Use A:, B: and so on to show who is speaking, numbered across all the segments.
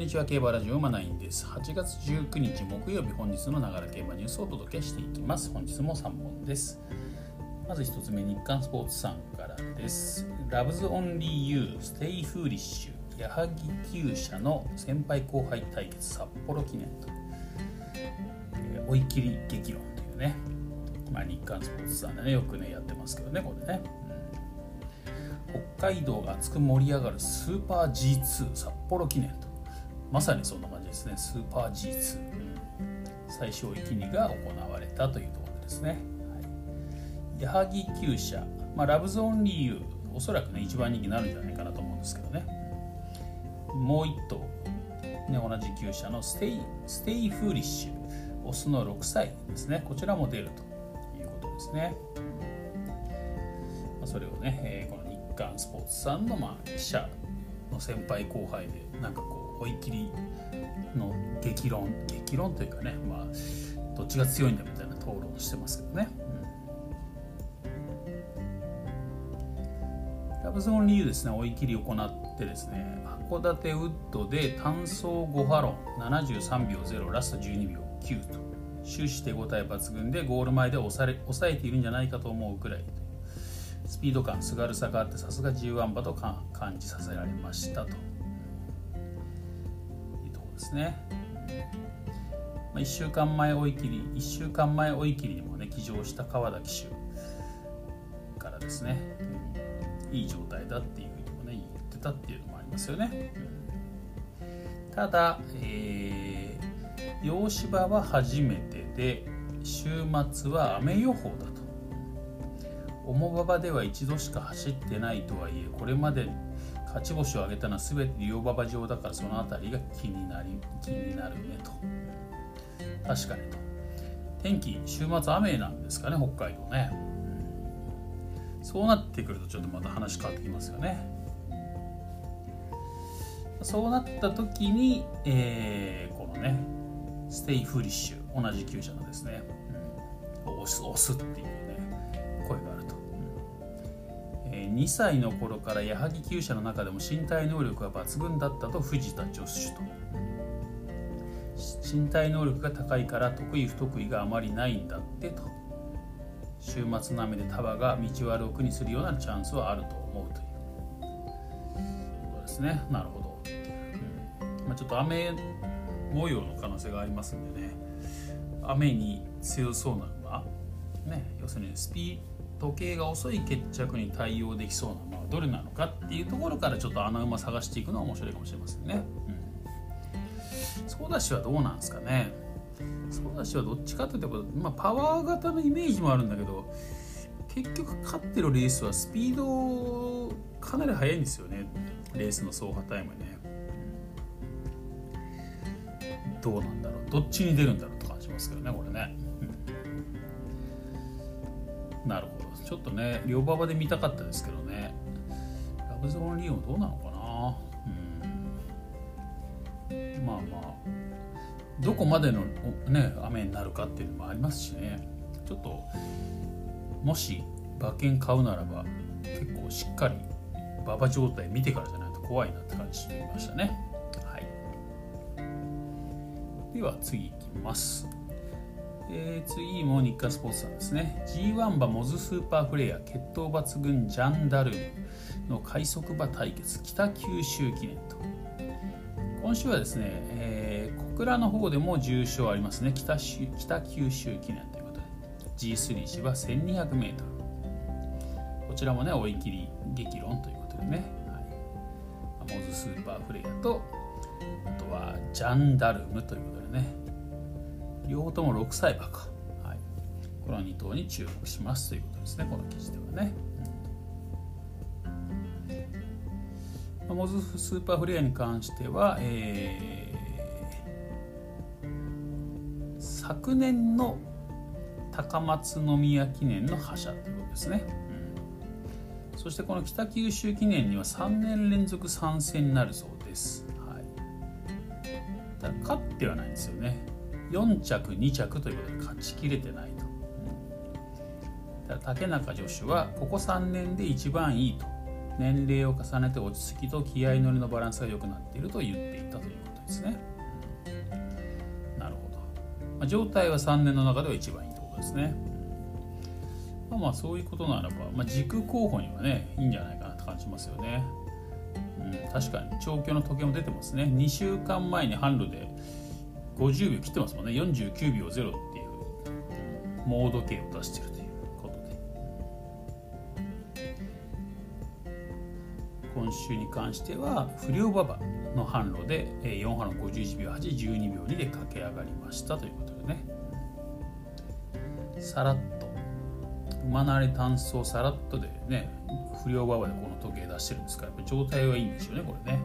A: にちは競馬ラジオマナインです。8月19日木曜日本日のながら競馬ニュースをお届けしていきます。本日も3本です。まず1つ目日刊スポーツさんからです。ラブズオンリーユーステイフーリッシュ矢作厩舎の先輩後輩対決札幌記念と、えー、追い切り激論というね。まあ、日刊スポーツさんでねよくねやってますけどねこれね、北海道が熱く盛り上がるスーパー G2 札幌記念と。まさにそんな感じですね。スーパー G2 最終追い切りが行われたというところですね、はい、矢作厩舎、まあ、ラブズオンリーユーおそらくね一番人気になるんじゃないかなと思うんですけどね。もう一頭、ね、同じ厩舎のステイステイフーリッシュ。オスの6歳ですね。こちらも出るということですね、まあ、それをね、えー、この日刊スポーツさんのまあ記者の先輩後輩でなんかこう追い切りの激論激論というかねまあどっちが強いんだみたいな討論してますけどね、うん、ラブゾーン理由ですね追い切りを行ってですね函館ウッドで単走5ハロン73秒0ラスト12秒9と終始手応え抜群でゴール前で抑え抑えているんじゃないかと思うくらいスピード感、すがるさがあってさすが G1 馬と感じさせられましたと。ですね。ま、1週間前追い切り、1週間前追い切りにもね、騎乗した川田騎手からですね、うん、いい状態だっていうふうにもね、言ってたっていうのもありますよね。ただ、えー、洋芝は初めてで、週末は雨予報だと。重馬場では一度しか走ってないとはいえこれまで勝ち星を挙げたのは全て両馬場上だからその辺りが気になり気になるねと。確かにと。天気週末雨なんですかね北海道ね。そうなってくるとちょっとまた話変わってきますよね。そうなった時に、えー、このねステイフーリッシュ同じ厩舎のですね、うん、押す押すっていう2歳の頃から矢作厩舎の中でも身体能力は抜群だったと藤田助手と。身体能力が高いから得意不得意があまりないんだってと。週末の雨で馬場が道悪にするようなチャンスはあると思うという。ことですね。なるほど、うん。まあ、ちょっと雨模様の可能性がありますんでね。雨に強そうな馬。ね。要するにスピー時計が遅い決着に対応できそうなのはどれなのかっていうところからちょっと穴馬探していくのは面白いかもしれませんね。うん、ソーダシはどうなんですかね。ソーダシはどっちかというと、まあ、パワー型のイメージもあるんだけど結局勝ってるレースはスピードかなり速いんですよね。レースの走破タイムね。どうなんだろう。どっちに出るんだろうと感じますけどねちょっとね両馬場で見たかったですけどね。ラブゾーンリオンどうなのかな？うん。まあまあどこまでの、ね、雨になるかっていうのもありますしね。ちょっともし馬券買うならば結構しっかり馬場状態見てからじゃないと怖いなって感じしてましたね。はい、では次いきます。えー、次も日刊スポーツさんですね。G1 馬モズスーパーフレア血統抜群ジャンダルムの快速馬対決北九州記念と。今週はですね、えー、小倉の方でも重賞ありますね。北北九州記念ということで。G3 芝 1200m こちらもね追い切り激論ということでね、はい、モズスーパーフレアとあとはジャンダルムということでね。両方とも6歳馬か、はい、この2頭に注目しますということですね。この記事ではね、うん、モズスーパーフレアに関しては、えー、昨年の高松宮記念の覇者ということですね、うん、そしてこの北九州記念には3年連続参戦になるそうです、はい、だ勝ってはないんですよね。4着2着ということで勝ちきれてないと、竹中助手はここ3年で一番いいと年齢を重ねて落ち着きと気合乗りのバランスが良くなっていると言っていたということですね。なるほど。まあ、状態は3年の中では一番いいってことですね。まあまあそういうことならば、まあ、軸候補にはねいいんじゃないかなって感じますよね。うん、確かに調教の時計も出てますね。2週間前に販路で50秒切ってますもんね。49秒0っていうモード計を出してるということで。今週に関しては不良馬場の販路で4波の51秒8、12秒2で駆け上がりましたということでね。さらっと馬なれ単走さらっとでね不良馬場でこの時計出してるんですからやっぱ状態はいいんですよねこれね。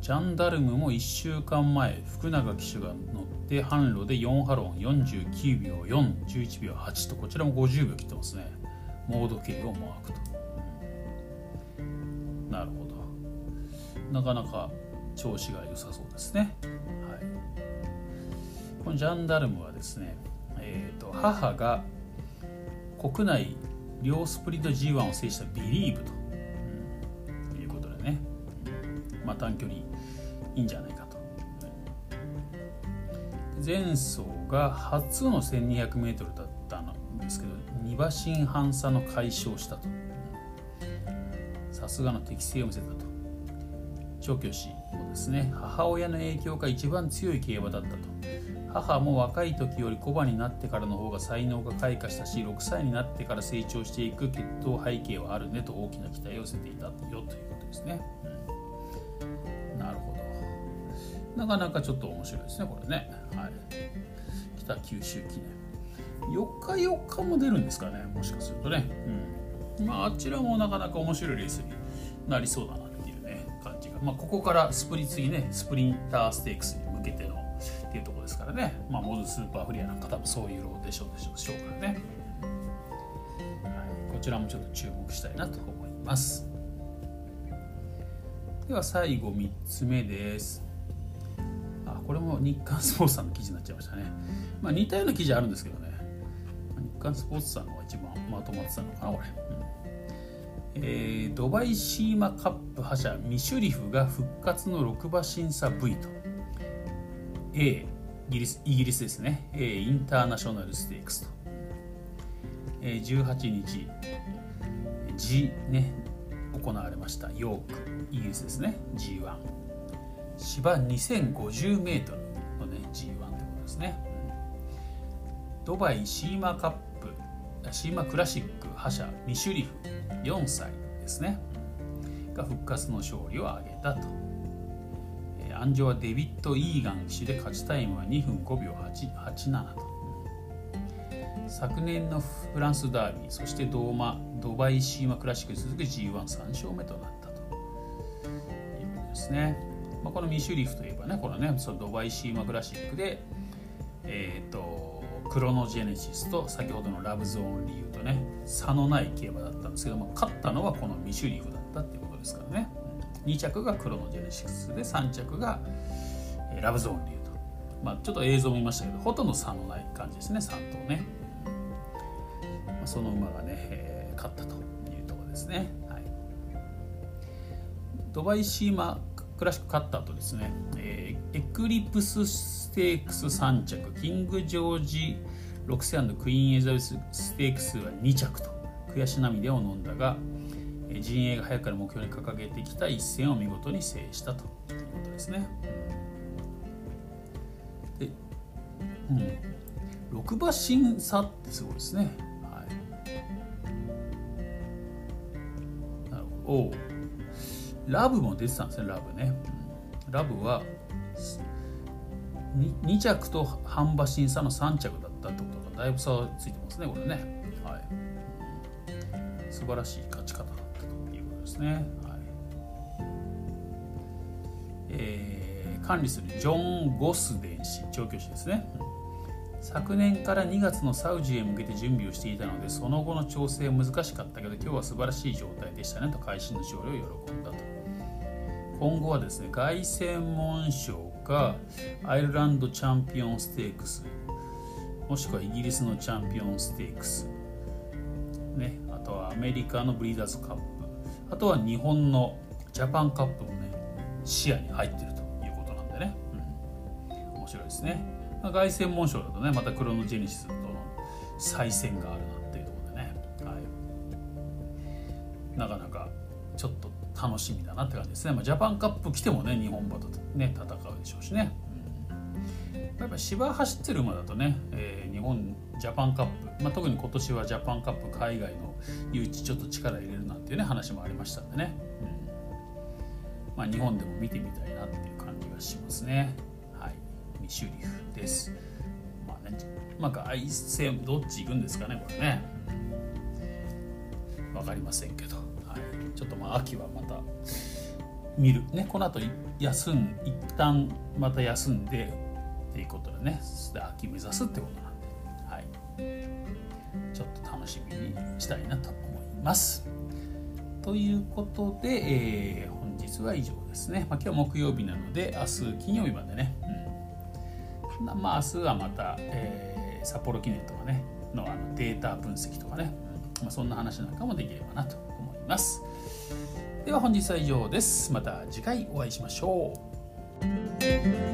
A: ジャンダルムも1週間前福永騎手が乗って販路で4ハロン49秒411秒8とこちらも50秒切ってますね。モード系をマークと。なるほど。なかなか調子が良さそうですね。このジャンダルムはですね、えーと、母が国内両スプリント G1 を制したビリーブと、短距離いいんじゃないかと。前走が初の 1200m だったんですけど2馬身半差の解消したと。さすがの適性を見せたと。調教師もですね母親の影響が一番強い競馬だったと。母も若い時より小馬になってからの方が才能が開花したし6歳になってから成長していく血統背景はあるねと大きな期待を寄せていたよということですね、うん、なかなかちょっと面白いですねこれね。はい。北九州記念。4日4日も出るんですかねもしかするとね、うん。まあ、あちらもなかなか面白いレースになりそうだなっていうね感じが、まあ、ここからスプリ次ねスプリンターステークスに向けてのっていうところですからね、まあ、モズスーパーフリアなんか多分そういうローでしょうでしょうからね、はい、こちらもちょっと注目したいなと思います。では最後3つ目です。これも日刊スポーツさんの記事になっちゃいましたね、まあ、似たような記事あるんですけどね。日刊スポーツさんのが一番まとまってたのかなこれ、うん。えー、ドバイシーマカップ覇者ミシュリフが復活の6馬審査 V と。A イギリスイギリスですね。A インターナショナルステークスと、え18日 G ね行われました。ヨークイギリスですね。G1 芝 2050m のね G1 ってことですね。ドバイシーマカップシーマクラシック覇者ミシュリフ4歳ですね。が復活の勝利を挙げたと。安城はデビッド・イーガン騎手で勝ちタイムは2分5秒87と。昨年のフランスダービーそしてドーマドバイシーマクラシックに続く G13 勝目となったということですね、まあ、このミシュリフといえばねこのねそのドバイシーマクラシックでえっ、ー、とクロノジェネシスと先ほどのラブゾーン理由とね差のない競馬だったんですけども勝ったのはこのミシュリフだったっていうことですからね。2着がクロノジェネシスで3着がラブゾーンでいうと、まあ、ちょっと映像見ましたけどほとんど差のない感じですね3頭ね、まあ、その馬がね、えー、勝ったというところですね、はい、ドバイシーマクラシック勝った後ですね、えー、エクリプスステークス3着キングジョージ6世クイーンエザベスステークスは2着と悔し涙を飲んだが陣営が早くから目標に掲げてきた一戦を見事に制したということですね。で、うん、6馬審査ってすごいですね。はい、なるほど。ラブも出てたんですね、ラブね。ラブは 2, 2着と半馬審査の3着だったってことがだいぶ差がついてますね、これね。はい、素晴らしい勝ち方ですね、はい。えー、管理するジョン・ゴスデン氏調教師ですね、昨年から2月のサウジへ向けて準備をしていたのでその後の調整は難しかったけど今日は素晴らしい状態でしたねと会心の勝利を喜んだと。今後はですね凱旋門賞かアイルランドチャンピオンステークスもしくはイギリスのチャンピオンステークスね、あとはアメリカのブリーダーズカップあとは日本のジャパンカップもね視野に入ってるということなんでね、うん、面白いですね、凱旋門賞だとねまたクロノジェネシスとの再戦がある楽しみだなって感じですね、まあ、ジャパンカップ来てもね日本馬とね戦うでしょうしね、うん、やっぱ芝走ってる馬だとね、えー、日本ジャパンカップ、まあ、特に今年はジャパンカップ海外の誘致ちょっと力入れるなんていうね話もありましたんでね、うん。まあ、日本でも見てみたいなっていう感じがしますね。はい。ミシュリフです。まあねまあ凱旋どっち行くんですかねこれね。分かりませんけど。ちょっとまあ秋はまた見る。ねこの後休ん一旦また休んでっていうことでね。で秋目指すってことなんで、はい、ちょっと楽しみにしたいなと思います。ということで、えー、本日は以上ですね。まあ、今日木曜日なので明日金曜日までね、うん、まあ明日はまた、えー、札幌記念とかねのあのデータ分析とかね、まあ、そんな話なんかもできればなと思います。では本日は以上です。また次回お会いしましょう。